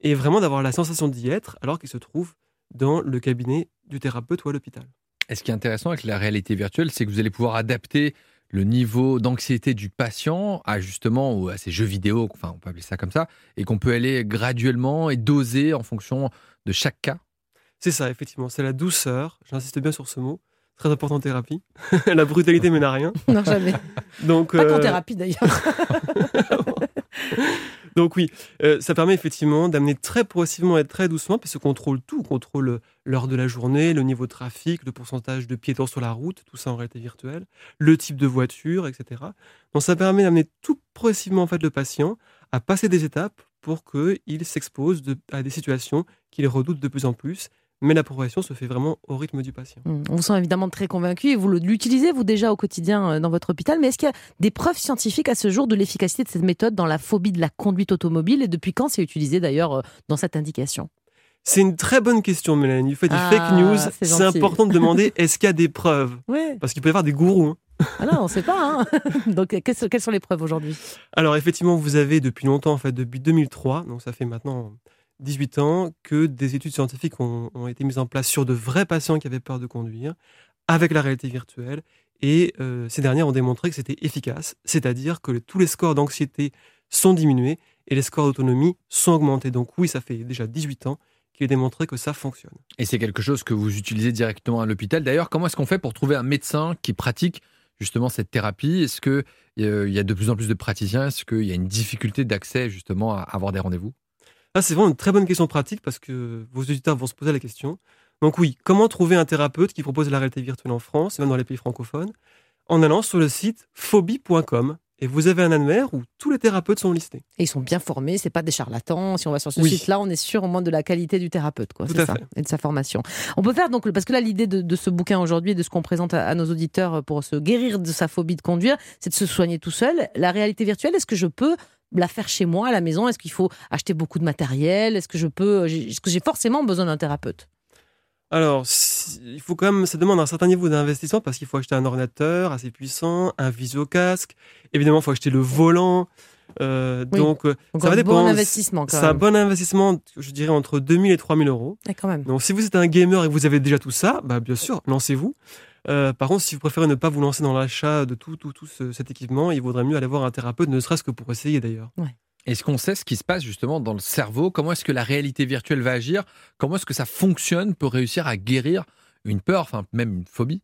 S7: et vraiment d'avoir la sensation d'y être alors qu'il se trouve dans le cabinet du thérapeute ou à l'hôpital.
S3: Et ce qui est intéressant avec la réalité virtuelle, c'est que vous allez pouvoir adapter le niveau d'anxiété du patient à justement ou à ces jeux vidéo, enfin on peut appeler ça comme ça, et qu'on peut aller graduellement et doser en fonction de chaque cas.
S7: C'est ça, effectivement. C'est la douceur. J'insiste bien sur ce mot. Très important en thérapie. *laughs* la brutalité mène à rien. *laughs*
S2: Non, jamais.
S7: Donc,
S2: Pas qu'en
S7: euh,
S2: thérapie d'ailleurs. *laughs*
S7: Donc oui, euh, ça permet effectivement d'amener très progressivement et très doucement, parce qu'on contrôle tout, on contrôle l'heure de la journée, le niveau de trafic, le pourcentage de piétons sur la route, tout ça en réalité virtuelle, le type de voiture, etc. Donc ça permet d'amener tout progressivement en fait le patient à passer des étapes pour qu'il s'expose de- à des situations qu'il redoute de plus en plus, mais la progression se fait vraiment au rythme du patient.
S2: Mm. On vous sent évidemment très convaincu et vous l'utilisez vous déjà au quotidien euh, dans votre hôpital. Mais est-ce qu'il y a des preuves scientifiques à ce jour de l'efficacité de cette méthode dans la phobie de la conduite automobile et depuis quand c'est utilisé d'ailleurs euh, dans cette indication?
S7: C'est une très bonne question, Mélanie. Vous faites du
S2: Ah,
S7: fake news.
S2: c'est
S7: important de demander *laughs* est-ce qu'il y a des preuves? Parce qu'il peut y avoir des gourous. hein.
S2: Ah non, on ne sait pas. hein. *laughs* Donc euh, quelles sont- quelles sont les preuves aujourd'hui?
S7: Alors effectivement, vous avez depuis longtemps, en fait, depuis 2003, donc ça fait maintenant 18 ans, que des études scientifiques ont, été mises en place sur de vrais patients qui avaient peur de conduire, avec la réalité virtuelle. Et euh, ces dernières ont démontré que c'était efficace, c'est-à-dire que tous les scores d'anxiété sont diminués et les scores d'autonomie sont augmentés. Donc oui, ça fait déjà 18 ans qu'il est démontré que ça fonctionne.
S3: Et c'est quelque chose que vous utilisez directement à l'hôpital. D'ailleurs, comment est-ce qu'on fait pour trouver un médecin qui pratique justement cette thérapie? Est-ce qu'il y a de plus en plus de praticiens? Est-ce qu'il y a une difficulté d'accès justement à avoir des rendez-vous?
S7: C'est vraiment une très bonne question pratique parce que vos auditeurs vont se poser la question. Donc oui, comment trouver un thérapeute qui propose la réalité virtuelle en France et même dans les pays francophones En allant sur le site phobie.com et vous avez un annuaire où tous les thérapeutes sont listés.
S2: Et ils sont bien formés, c'est pas des charlatans. Si on va sur ce
S7: Oui.
S2: site-là, on est sûr au moins de la qualité du thérapeute, quoi. C'est ça,
S7: fait.
S2: et de sa formation. On peut faire donc parce que là l'idée de, de ce bouquin aujourd'hui, et de ce qu'on présente à, à nos auditeurs pour se guérir de sa phobie de conduire, c'est de se soigner tout seul. La réalité virtuelle, est-ce que je peux la faire chez moi à la maison? Est-ce qu'il faut acheter beaucoup de matériel? Est-ce que je peux j'ai- Est-ce que j'ai forcément besoin d'un thérapeute?
S7: Alors, si- il faut quand même, ça demande un certain niveau d'investissement parce qu'il faut acheter un ordinateur assez puissant, un visio-casque. Évidemment, il faut acheter le volant. Euh,
S2: Oui.
S7: Donc, euh,
S2: Donc
S7: ça va
S2: bon
S7: dépendre.
S2: investissement
S7: C'est un bon investissement, je dirais, entre 2000 et 3000 euros.
S2: Ah, quand même.
S7: Donc, si vous êtes un gamer et que vous avez déjà tout ça, bah, bien sûr, lancez-vous. Euh, par contre, si vous préférez ne pas vous lancer dans l'achat de tout, tout, tout ce- cet équipement, il vaudrait mieux aller voir un thérapeute, ne serait-ce que pour essayer d'ailleurs.
S3: Est-ce qu'on sait ce qui se passe justement dans le cerveau? Comment est-ce que la réalité virtuelle va agir? Comment est-ce que ça fonctionne pour réussir à guérir une peur, enfin même une phobie?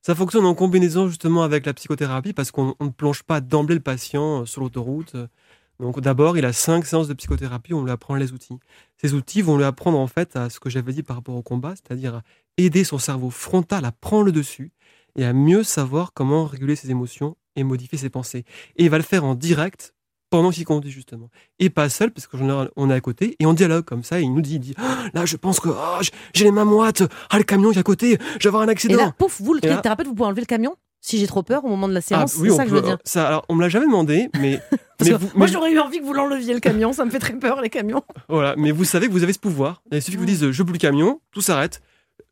S7: Ça fonctionne en combinaison justement avec la psychothérapie parce qu'on on ne plonge pas d'emblée le patient euh, sur l'autoroute. Donc d'abord, il a cinq séances de psychothérapie, on lui apprend les outils. Ces outils vont lui apprendre en fait à ce que j'avais dit par rapport au combat, c'est-à-dire à aider son cerveau frontal à prendre le dessus et à mieux savoir comment réguler ses émotions et modifier ses pensées. Et il va le faire en direct pendant qu'il conduit justement. Et pas seul, parce qu'en général, on est à côté et on dialogue comme ça. Et il nous dit, il dit Ah, là, je pense que ah, j'ai les mains moites. Ah, le camion qui est à côté, je vais avoir un
S2: Et
S7: accident.
S2: là, pouf, vous le
S7: Et là-
S2: thérapeute, vous pouvez enlever le camion si j'ai trop peur au moment de la séance.
S7: Ah, oui,
S2: c'est ça que je veux dire.
S7: Ça, alors, on me l'a jamais demandé, mais, *laughs* vous,
S2: moi,
S7: mais-
S2: j'aurais eu envie que vous l'enleviez le camion. Ça me fait très peur les camions.
S7: voilà, mais vous savez que vous avez ce pouvoir. Il suffit que vous disiez je veux le camion, tout s'arrête.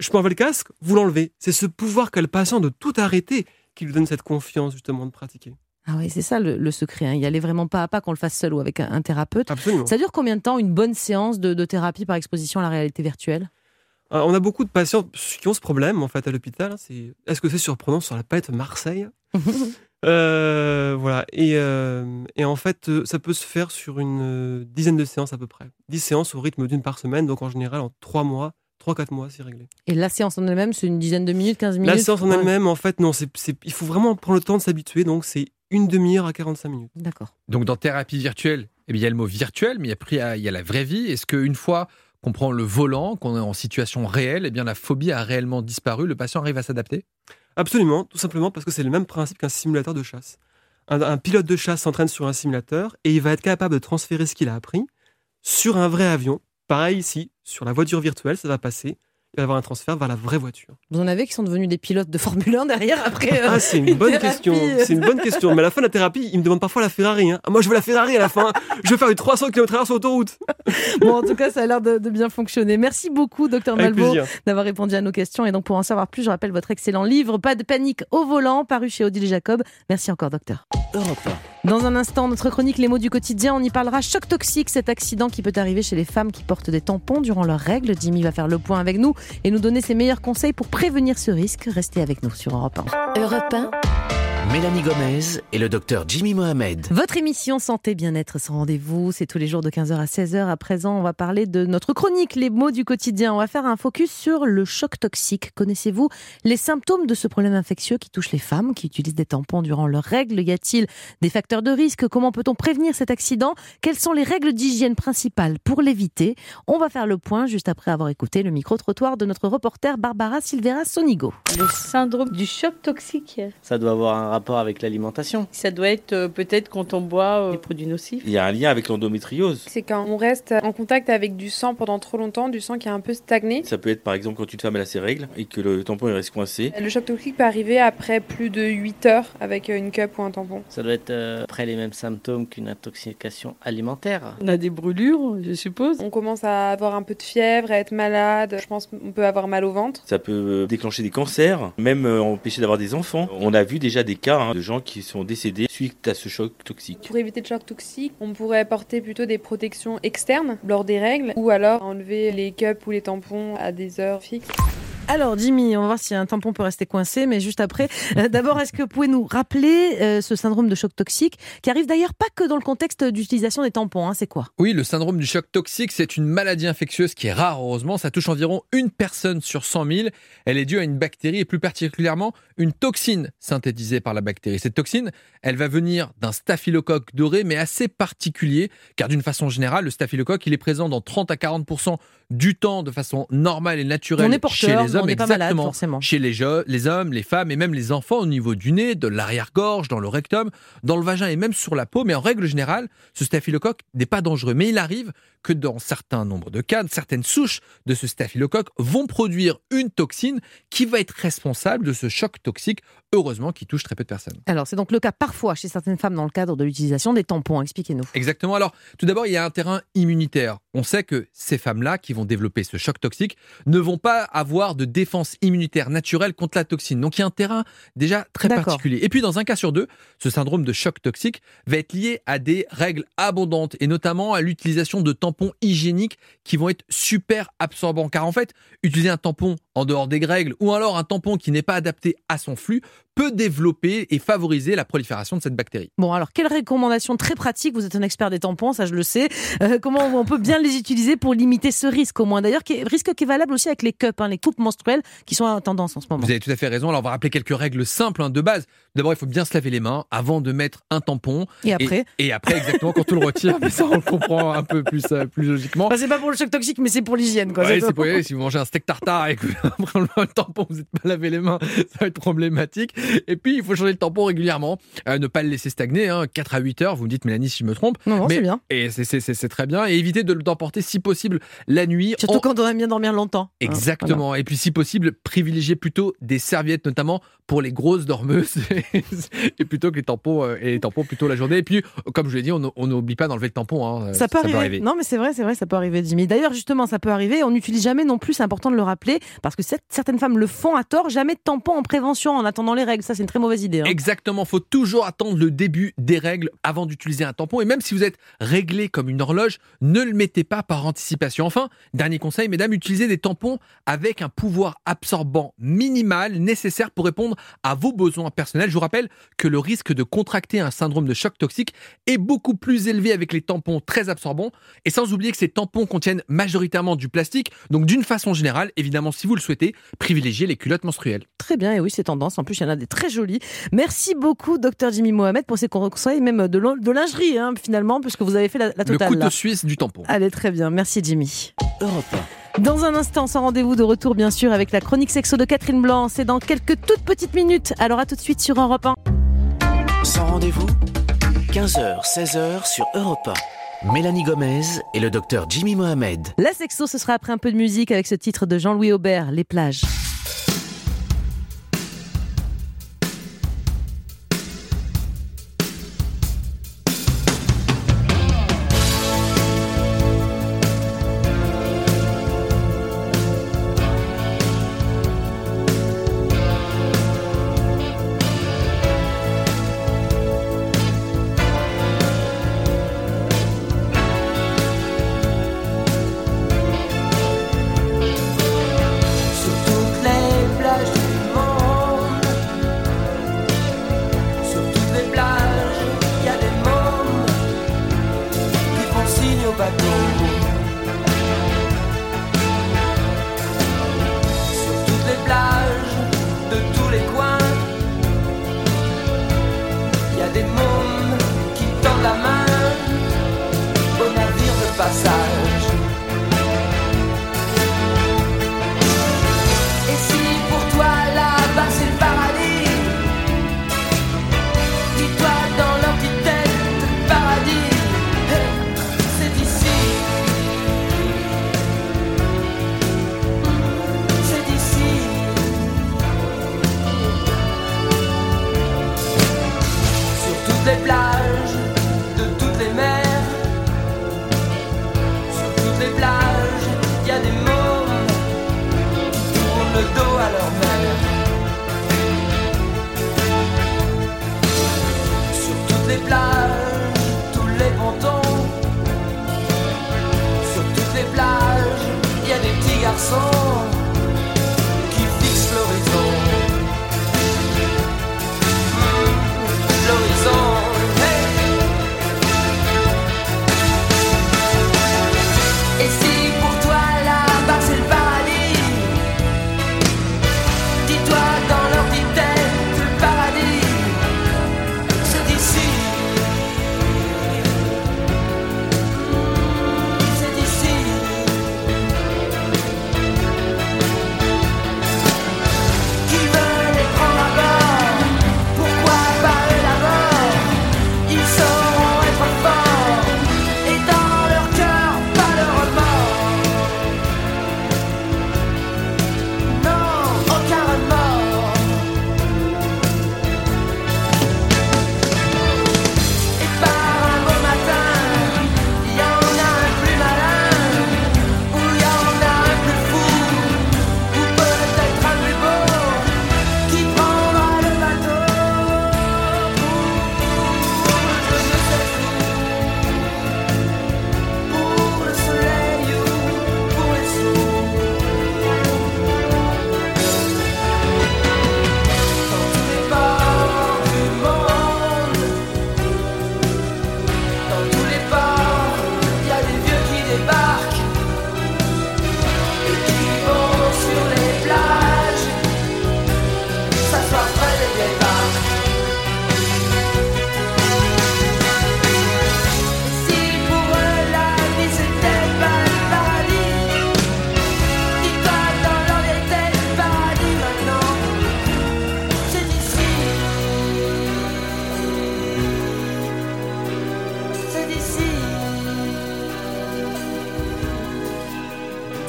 S7: Je peux enlever le casque, vous l'enlevez. C'est ce pouvoir qu'a le patient de tout arrêter qui lui donne cette confiance justement de pratiquer.
S2: Ah oui, c'est ça le, le secret. hein. Y aller vraiment pas à pas, qu'on le fasse seul ou avec un, un thérapeute.
S7: Absolument.
S2: Ça dure combien de temps une bonne séance de, de thérapie par exposition à la réalité virtuelle?
S7: Alors, on a beaucoup de patients qui ont ce problème en fait à l'hôpital. hein, C'est est-ce que c'est surprenant sur la palette Marseille? *laughs* Euh, Voilà. Et, euh, et en fait, euh, ça peut se faire sur une euh, dizaine de séances à peu près. 10 séances au rythme d'une par semaine. Donc en général, en trois mois, 3-4 mois, c'est réglé.
S2: Et la séance en elle-même, c'est une dizaine de minutes, 15 minutes
S7: La séance en elle-même, en fait, non, c'est, c'est- il faut vraiment prendre le temps de s'habituer, donc c'est une demi-heure à 45 minutes.
S2: D'accord.
S3: Donc dans thérapie virtuelle, eh bien, il y a le mot virtuel, mais après, il y a- il y a la vraie vie. Est-ce qu'une fois qu'on prend le volant, qu'on est en situation réelle, eh bien, la phobie a réellement disparu Le patient arrive à s'adapter?
S7: Absolument, tout simplement parce que c'est le même principe qu'un simulateur de chasse. Un, un pilote de chasse s'entraîne sur un simulateur et il va être capable de transférer ce qu'il a appris sur un vrai avion. Pareil ici, sur la voiture virtuelle, ça va passer. Il va y avoir un transfert vers la vraie voiture.
S2: Vous en avez qui sont devenus des pilotes de Formule 1 derrière après. euh,
S7: Ah, c'est une bonne
S2: thérapie.
S7: question. C'est une bonne question. Mais à la fin de la thérapie, il me demande parfois la Ferrari. hein. Ah, moi, je veux la Ferrari à la fin. Je veux faire du 300 km/h sur l'autoroute. *laughs*
S2: Bon, en tout cas, ça a l'air de, de bien fonctionner. Merci beaucoup, docteur Malbo, d'avoir répondu à nos questions. Et donc, pour en savoir plus, je rappelle votre excellent livre, Pas de panique au volant, paru chez Odile Jacob. Merci encore, docteur.
S1: Europe
S2: Dans un instant, notre chronique Les mots du quotidien, on y parlera choc toxique, cet accident qui peut arriver chez les femmes qui portent des tampons durant leurs règles. Jimmy va faire le point avec nous et nous donner ses meilleurs conseils pour prévenir ce risque. Restez avec nous sur Europe 1.
S6: Europe 1,
S1: Mélanie Gomez et le docteur Jimmy Mohamed.
S2: Votre émission Santé Bien-être sans rendez-vous, c'est tous les jours de 15h à 16h. À présent, on va parler de notre chronique Les mots du quotidien. On va faire un focus sur le choc toxique. Connaissez-vous les symptômes de ce problème infectieux qui touche les femmes qui utilisent des tampons durant leurs règles? Y a-t-il des facteurs de risque? Comment peut-on prévenir cet accident? Quelles sont les règles d'hygiène principales pour l'éviter? On va faire le point juste après avoir écouté le micro-trottoir de notre reporter Barbara Silvera Sonigo.
S8: Le syndrome du choc toxique,
S9: Ça doit avoir un rapport avec l'alimentation.
S8: ça doit être euh, peut-être quand on boit euh, des produits nocifs.
S9: Il y a un lien avec l'endométriose.
S10: C'est quand on reste en contact avec du sang pendant trop longtemps, du sang qui a un peu stagné.
S9: Ça peut être par exemple quand une femme elle a ses règles et que le tampon il reste coincé.
S10: Le choc toxique peut arriver après plus de 8 heures avec euh, une cup ou un tampon.
S11: Ça doit être euh, après les mêmes symptômes qu'une intoxication alimentaire.
S8: On a des brûlures, je suppose.
S10: On commence à avoir un peu de fièvre, à être malade. Je pense qu'on peut avoir mal au ventre.
S9: Ça peut euh, déclencher des cancers, même euh, empêcher d'avoir des enfants. On a vu déjà des cas hein, de gens qui sont décédés suite à ce choc toxique.
S10: Pour éviter le choc toxique, on pourrait porter plutôt des protections externes lors des règles ou alors enlever les cups ou les tampons à des heures fixes.
S2: Alors Jimmy, on va voir si un tampon peut rester coincé, mais juste après. Euh, D'abord, est-ce que vous pouvez nous rappeler euh, ce syndrome de choc toxique, qui arrive d'ailleurs pas que dans le contexte d'utilisation des tampons, hein, c'est quoi?
S3: Oui, le syndrome du choc toxique, c'est une maladie infectieuse qui est rare, heureusement. Ça touche environ une personne sur 100 000. Elle est due à une bactérie et plus particulièrement une toxine synthétisée par la bactérie. Cette toxine, elle va venir d'un staphylocoque doré, mais assez particulier, car d'une façon générale, le staphylocoque, il est présent dans 30 à 40 du temps de façon normale et naturelle
S2: On est porteur,
S3: chez les hommes,
S2: on n'est pas malade
S3: exactement.
S2: forcément.
S3: Chez les, les hommes, les femmes et même les enfants au niveau du nez, de l'arrière-gorge, dans le rectum, dans le vagin et même sur la peau. Mais en règle générale, ce staphylocoque n'est pas dangereux. Mais il arrive que dans certains nombres de cas, certaines souches de ce staphylocoque vont produire une toxine qui va être responsable de ce choc toxique, heureusement qui touche très peu de personnes.
S2: Alors c'est donc le cas parfois chez certaines femmes dans le cadre de l'utilisation des tampons. Expliquez-nous.
S3: Exactement. Alors, tout d'abord, il y a un terrain immunitaire. On sait que ces femmes-là qui vont développer ce choc toxique ne vont pas avoir de défense immunitaire naturelle contre la toxine. Donc, il y a un terrain déjà très particulier. Et puis, dans un cas sur deux, ce syndrome de choc toxique va être lié à des règles abondantes et notamment à l'utilisation de tampons hygiéniques qui vont être super absorbants. Car en fait, utiliser un tampon en dehors des règles ou alors un tampon qui n'est pas adapté à son flux peut développer et favoriser la prolifération de cette bactérie.
S2: Bon, alors quelles recommandations très pratiques Vous êtes un expert des tampons, ça je le sais. Euh, comment on peut bien les utiliser pour limiter ce risque au moins? D'ailleurs, risque qui est valable aussi avec les cups, hein, les coupes menstruelles qui sont en tendance en ce moment.
S3: Vous avez tout à fait raison. Alors, on va rappeler quelques règles simples hein, de base. D'abord, il faut bien se laver les mains avant de mettre un tampon.
S2: Et après?
S3: Et, et après, exactement, quand on le retire. *laughs* Mais ça, on le comprend un peu plus, euh, plus logiquement.
S2: Enfin, c'est pas pour le choc toxique, mais c'est pour l'hygiène. quoi.
S3: Ouais,
S2: C'est
S3: pour. Si vous mangez un steak tartare et que vous *laughs* prenez le tampon, vous n'êtes pas lavé les mains, ça va être problématique. Et puis, il faut changer le tampon régulièrement. Euh, ne pas le laisser stagner. Hein, 4 à 8 heures. Vous me dites, Mélanie, si je me trompe.
S2: Non, non, c'est bien.
S3: Et c'est- très bien. Et éviter de l'emporter si possible la nuit.
S2: Surtout
S3: en-
S2: quand on aime bien dormir longtemps. hein.
S3: Exactement. Et puis, si possible, privilégier plutôt des serviettes, notamment pour les grosses dormeuses, *laughs* et plutôt que les tampons, euh, et les tampons plutôt la journée. Et puis, comme je l'ai dit, on n'oublie pas d'enlever le tampon. hein.
S2: Ça peut, arriver. Non, mais c'est vrai, c'est vrai, ça peut arriver, Jimmy. D'ailleurs, justement, ça peut arriver. On n'utilise jamais non plus, c'est important de le rappeler, parce que certaines femmes le font à tort. Jamais de tampon en prévention en attendant les règles.
S12: Règles, ça c'est une très mauvaise idée. hein.
S3: Exactement, faut toujours attendre le début des règles avant d'utiliser un tampon. Et même si vous êtes réglé comme une horloge, ne le mettez pas par anticipation. Enfin, dernier conseil, mesdames, utilisez des tampons avec un pouvoir absorbant minimal nécessaire pour répondre à vos besoins personnels. Je vous rappelle que le risque de contracter un syndrome de choc toxique est beaucoup plus élevé avec les tampons très absorbants. Et sans oublier que ces tampons contiennent majoritairement du plastique. Donc d'une façon générale, évidemment, si vous le souhaitez, privilégiez les culottes menstruelles.
S12: Très bien, et oui, c'est tendance. En plus, il y en a des très jolies. Merci beaucoup, docteur Jimmy Mohamed, pour ces conseils, même de, lin- de lingerie, hein, finalement, puisque vous avez fait la, la
S3: Le
S12: totale.
S3: couteau
S12: là.
S3: suisse du tampon.
S12: Allez, très bien. Merci, Jimmy.
S1: Europe
S12: Dans un instant, sans rendez-vous de retour, bien sûr, avec la chronique sexo de Catherine Blanc. C'est dans quelques toutes petites minutes. Alors, à tout de suite sur Europe 1.
S1: 1. Sans rendez-vous 15h, 16h sur Europe 1. Mélanie Gomez et le docteur Jimmy Mohamed.
S12: La sexo, ce sera après un peu de musique avec ce titre de Jean-Louis Aubert, Les plages.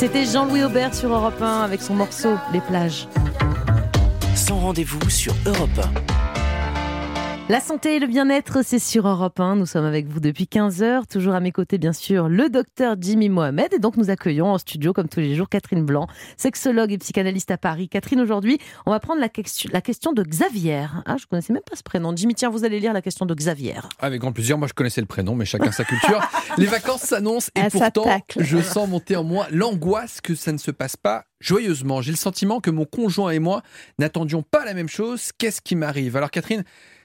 S2: C'était
S12: Jean-Louis Aubert sur Europe 1 avec son morceau Les plages.
S1: Sans rendez-vous sur Europe
S2: La santé et le bien-être, c'est sur Europe 1. Nous sommes avec vous depuis 15 heures. Toujours à mes côtés, bien sûr, le docteur Jimmy Mohamed. Et donc, nous accueillons en studio, comme tous les jours, Catherine Blanc, sexologue et psychanalyste à Paris. Catherine, aujourd'hui, on va prendre la question, la question de Xavier. Ah, je connaissais même pas ce prénom. Jimmy, tiens, vous allez lire la question de Xavier.
S3: Avec grand plaisir, moi je connaissais le prénom, mais chacun sa culture. *laughs* Les vacances s'annoncent et
S2: Elle
S3: pourtant, je sens monter en moi l'angoisse que ça ne se passe pas joyeusement. J'ai le sentiment que mon conjoint et moi n'attendions pas la même chose. Qu'est-ce qui m'arrive? Alors Catherine,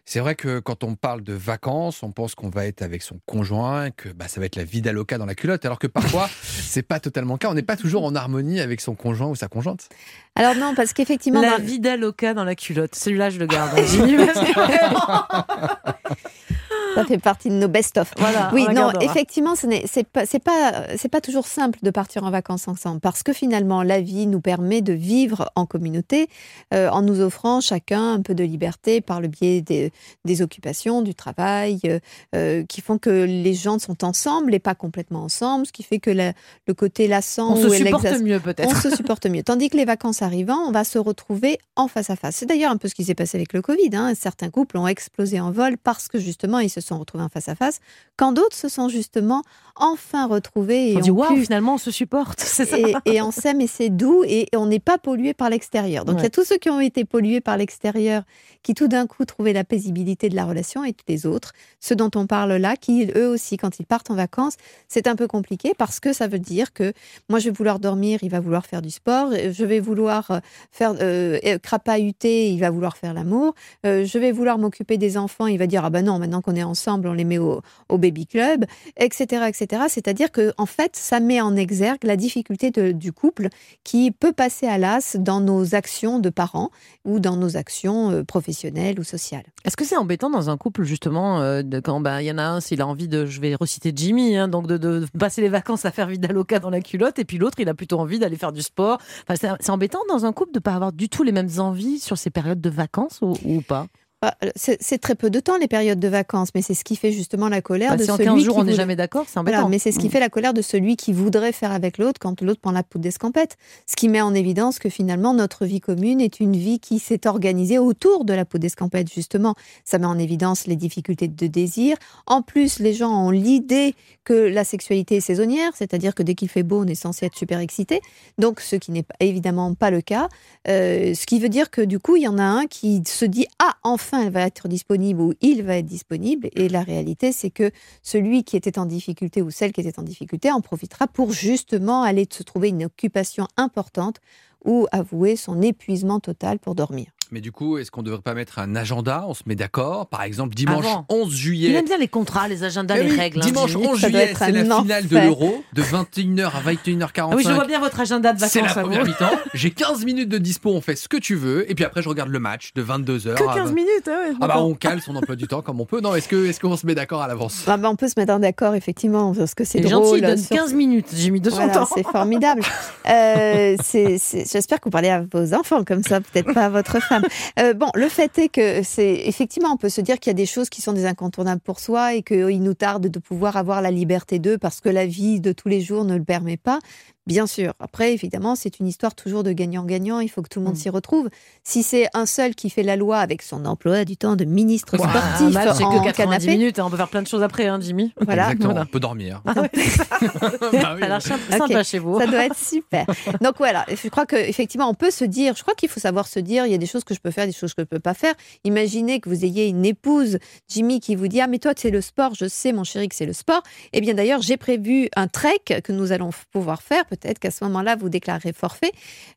S3: c'est vrai que quand on parle de vacances, on pense qu'on va être avec son conjoint, que bah, ça va être la vida loca dans la culotte, alors que parfois, *laughs* c'est pas totalement le cas. On n'est pas toujours en harmonie avec son conjoint ou sa conjointe.
S13: Alors non, parce qu'effectivement...
S2: La
S13: dans-
S2: vida loca dans la culotte. Celui-là, je le garde. *laughs* *laughs*
S13: Ça fait partie de nos best-of.
S2: Voilà,
S13: oui, non, effectivement, ce n'est c'est pas c'est pas pas toujours simple de partir en vacances ensemble parce que finalement la vie nous permet de vivre en communauté euh, en nous offrant chacun un peu de liberté par le biais des, des occupations, du travail, euh, euh, qui font que les gens sont ensemble et pas complètement ensemble, ce qui fait que la- le côté lassant
S2: On se supporte mieux, peut-être.
S13: On se *laughs* supporte mieux. Tandis que les vacances arrivant, on va se retrouver en face à face. C'est d'ailleurs un peu ce qui s'est passé avec le Covid. hein. Certains couples ont explosé en vol parce que justement ils se sont retrouvés en face à face, quand d'autres se sont justement enfin retrouvés et
S2: On dit, waouh, finalement, on se supporte. *laughs* C'est ça.
S13: et, et on s'aime et c'est doux et on n'est pas pollué par l'extérieur. Donc il y a tous ceux qui ont été pollués par l'extérieur qui tout d'un coup trouvaient la paisibilité de la relation et tous les autres, ceux dont on parle là, qui eux aussi quand ils partent en vacances, c'est un peu compliqué parce que ça veut dire que moi je vais vouloir dormir, il va vouloir faire du sport, euh, je vais vouloir euh, faire euh, euh, crapahuter, il va vouloir faire l'amour, euh, je vais vouloir m'occuper des enfants, il va dire ah ben non maintenant qu'on est ensemble on les met au, baby club, etc. etc. C'est-à-dire que en fait, ça met en exergue la difficulté du couple qui peut passer à l'as dans nos actions de parents ou dans nos actions euh, professionnelles ou sociales.
S2: Est-ce que c'est embêtant dans un couple justement euh, de, quand bah, il y en a un s'il a envie de je vais reciter Jimmy hein, donc de, passer les vacances à faire vida loca dans la culotte et puis l'autre il a plutôt envie d'aller faire du sport. Enfin, c'est, embêtant dans un couple de pas avoir du tout les mêmes envies sur ces périodes de vacances ou pas?
S13: Ah, C'est très peu de temps les périodes de vacances, mais c'est ce qui fait justement la colère
S2: Bah,
S13: de
S2: si en
S13: celui
S2: 15 jours
S13: qui
S2: on n'est
S13: voudrait-
S2: jamais d'accord, c'est embêtant.
S13: Voilà, mais c'est ce qui
S2: Mm.
S13: fait la colère de celui qui voudrait faire avec l'autre quand l'autre prend la poudre d'escampette. Ce qui met en évidence que finalement notre vie commune est une vie qui s'est organisée autour de la poudre d'escampette, justement. Ça met en évidence les difficultés de désir. En plus, les gens ont l'idée que la sexualité est saisonnière, c'est-à-dire que dès qu'il fait beau, on est censé être super excité. Donc, ce qui n'est évidemment pas le cas. Euh, ce qui veut dire que du coup, il y en a un qui se dit Ah, enfin, elle va être disponible ou il va être disponible. Et la réalité, c'est que celui qui était en difficulté ou celle qui était en difficulté en profitera pour justement aller se trouver une occupation importante ou avouer son épuisement total pour dormir.
S3: Mais du coup, est-ce qu'on ne devrait pas mettre un agenda? On se met d'accord? Par exemple, dimanche
S2: Avant.
S3: 11 juillet.
S2: Il aime bien les contrats, les agendas, les
S3: oui,
S2: règles. hein,
S3: Dimanche
S2: Jimmy.
S3: 11
S2: Ça doit
S3: juillet, c'est la finale de l'Euro, de 21h à 21h45.
S2: Ah oui, je vois bien votre agenda de vacances.
S3: C'est la première
S2: vous.
S3: mi-temps. J'ai 15 minutes de dispo, on fait ce que tu veux. Et puis après, je regarde le match de 22h.
S2: Que 15 minutes, ah ouais,
S3: Ah bah, on cale son emploi du temps comme on peut. Non, est-ce que est-ce qu'on se met d'accord à l'avance?
S13: Ah bah, on peut se mettre d'accord, effectivement, parce que c'est
S2: est
S13: drôle.
S2: gentil, il donne
S13: sur-
S2: 15 minutes, j'ai mis de son
S13: Voilà,
S2: temps.
S13: C'est formidable. Euh, J'espère que vous parlez à vos enfants comme ça, peut-être pas à votre femme. Euh, bon, le fait est que c'est effectivement, on peut se dire qu'il y a des choses qui sont des incontournables pour soi et qu'il nous tarde de pouvoir avoir la liberté d'eux parce que la vie de tous les jours ne le permet pas. Bien sûr. Après, évidemment, c'est une histoire toujours de gagnant-gagnant. Il faut que tout le
S2: Mm.
S13: monde s'y retrouve. Si c'est un seul qui fait la loi avec son emploi du temps de ministre
S2: un
S13: sportif
S2: match, c'est
S13: en
S2: que 90
S13: canapé,
S2: minutes, hein, on peut faire plein de choses après, hein, Jimmy.
S13: Voilà.
S3: Exactement, on peut dormir.
S2: Ah ouais, ça.
S3: Bah *laughs* oui.
S2: Ça a l'air sympa
S13: Ok,
S2: sympa chez vous.
S13: Ça doit être super. Donc voilà, je crois qu'effectivement, on peut se dire, je crois qu'il faut savoir se dire, il y a des choses que je peux faire, des choses que je peux pas faire. Imaginez que vous ayez une épouse, Jimmy, qui vous dit, ah mais toi, c'est le sport, je sais, mon chéri, que c'est le sport. Eh bien d'ailleurs, j'ai prévu un trek que nous allons pouvoir faire. Peut-être qu'à ce moment-là, vous déclarez forfait.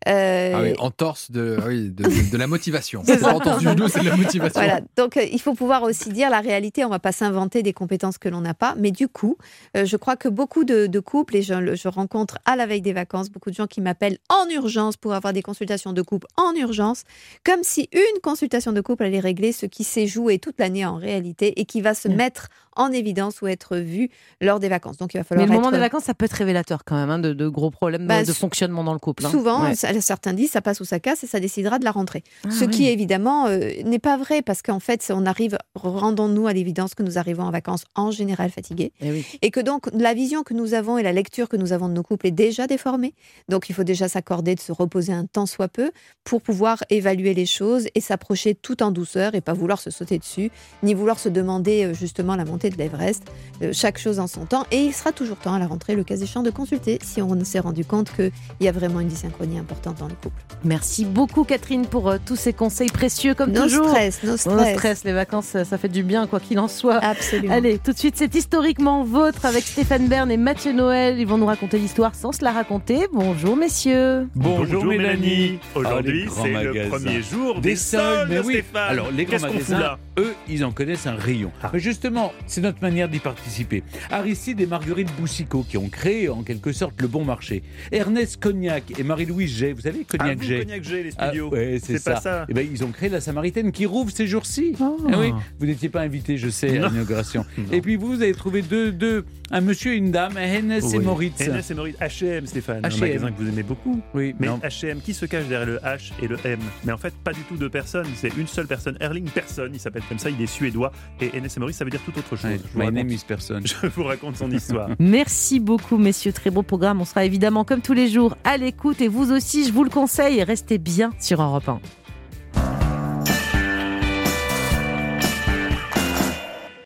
S13: Euh,
S3: Ah oui, entorse de, ah oui, de, de la motivation. *laughs* Pas entorse du genou, c'est de la motivation.
S13: Voilà, donc euh, il faut pouvoir aussi dire la réalité, on va pas s'inventer des compétences que l'on n'a pas, mais du coup, euh, je crois que beaucoup de, de couples, et je, rencontre à la veille des vacances beaucoup de gens qui m'appellent en urgence pour avoir des consultations de couple en urgence, comme si une consultation de couple allait régler ce qui s'est joué toute l'année en réalité et qui va se mettre en évidence ou être vu lors des vacances. Donc il va
S2: Mais
S13: falloir
S2: le moment
S13: être-
S2: des vacances, ça peut être révélateur quand même, hein, de, de gros gros problème
S13: Bah,
S2: de, fonctionnement dans le couple. hein.
S13: Souvent,
S2: Ouais.
S13: certains disent ça passe ou ça casse et ça décidera de la rentrée.
S2: Ah
S13: Ce qui évidemment euh, n'est pas vrai parce qu'en fait, on arrive, rendons-nous à l'évidence que nous arrivons en vacances en général fatigués
S2: Eh
S13: et que donc la vision que nous avons et la lecture que nous avons de nos couples est déjà déformée. Donc il faut déjà s'accorder de se reposer un temps soit peu pour pouvoir évaluer les choses et s'approcher tout en douceur et pas vouloir se sauter dessus, ni vouloir se demander euh, justement la montée de l'Everest. Euh, chaque chose en son temps et il sera toujours temps à la rentrée, le cas échéant, de consulter si on s'est rendu compte qu'il y a vraiment une dysynchronie importante dans le couple.
S2: Merci beaucoup Catherine pour euh, tous ces conseils précieux comme
S13: No
S2: toujours.
S13: stress, no
S2: No
S13: stress.
S2: stress, les vacances ça, ça fait du bien quoi qu'il en soit.
S13: Absolument.
S2: Allez, tout de suite c'est historiquement vôtre avec Stéphane Bern et Mathieu Noël. Ils vont nous raconter l'histoire sans se la raconter. Bonjour messieurs.
S14: Bonjour, Mélanie.
S15: Ah,
S14: Aujourd'hui,
S15: grands
S14: c'est le premier jour
S15: des
S14: des soldes,
S15: mais oui.
S14: Stéphane.
S15: Alors, les grands
S14: Qu'est-ce qu'on fout
S15: magasins,
S14: là
S15: eux, ils en connaissent un rayon. Mais justement, c'est notre manière d'y participer. Aristide et Marguerite Boussicot, qui ont créé en quelque sorte le bon marché. Ernest Cognac et Marie-Louise Jay, vous savez Cognac
S14: Ah,
S15: Jay
S14: Cognac Jay, les
S15: Ah,
S14: studios.
S15: ouais, c'est
S14: pas
S15: ça. Eh ben, ils ont créé la Samaritaine qui rouvre ces jours-ci. Ah oui, vous n'étiez pas invité, je sais, à l'inauguration. *laughs* Et puis vous, vous avez trouvé deux, deux, un monsieur et une dame, Hennes et
S14: Oui.
S15: Moritz.
S14: Hennes et Moritz. H&M, Stéphane. Un
S15: H&M.
S14: magasin que vous aimez beaucoup.
S15: Oui,
S14: Mais. H&M, qui se cache derrière le H et le M? Mais en fait, pas du tout deux personnes. C'est une seule personne. Erling Persson, il s'appelle comme ça. Il est suédois. Et Hennes et Moritz, ça veut dire tout autre chose.
S15: Ouais,
S14: Je vous
S15: my
S14: raconte-
S15: name is person. *laughs*
S14: Je vous raconte son histoire.
S2: Merci beaucoup messieurs, très beau programme. On sera évidemment comme tous les jours à l'écoute et vous aussi, je vous le conseille, restez bien sur Europe 1.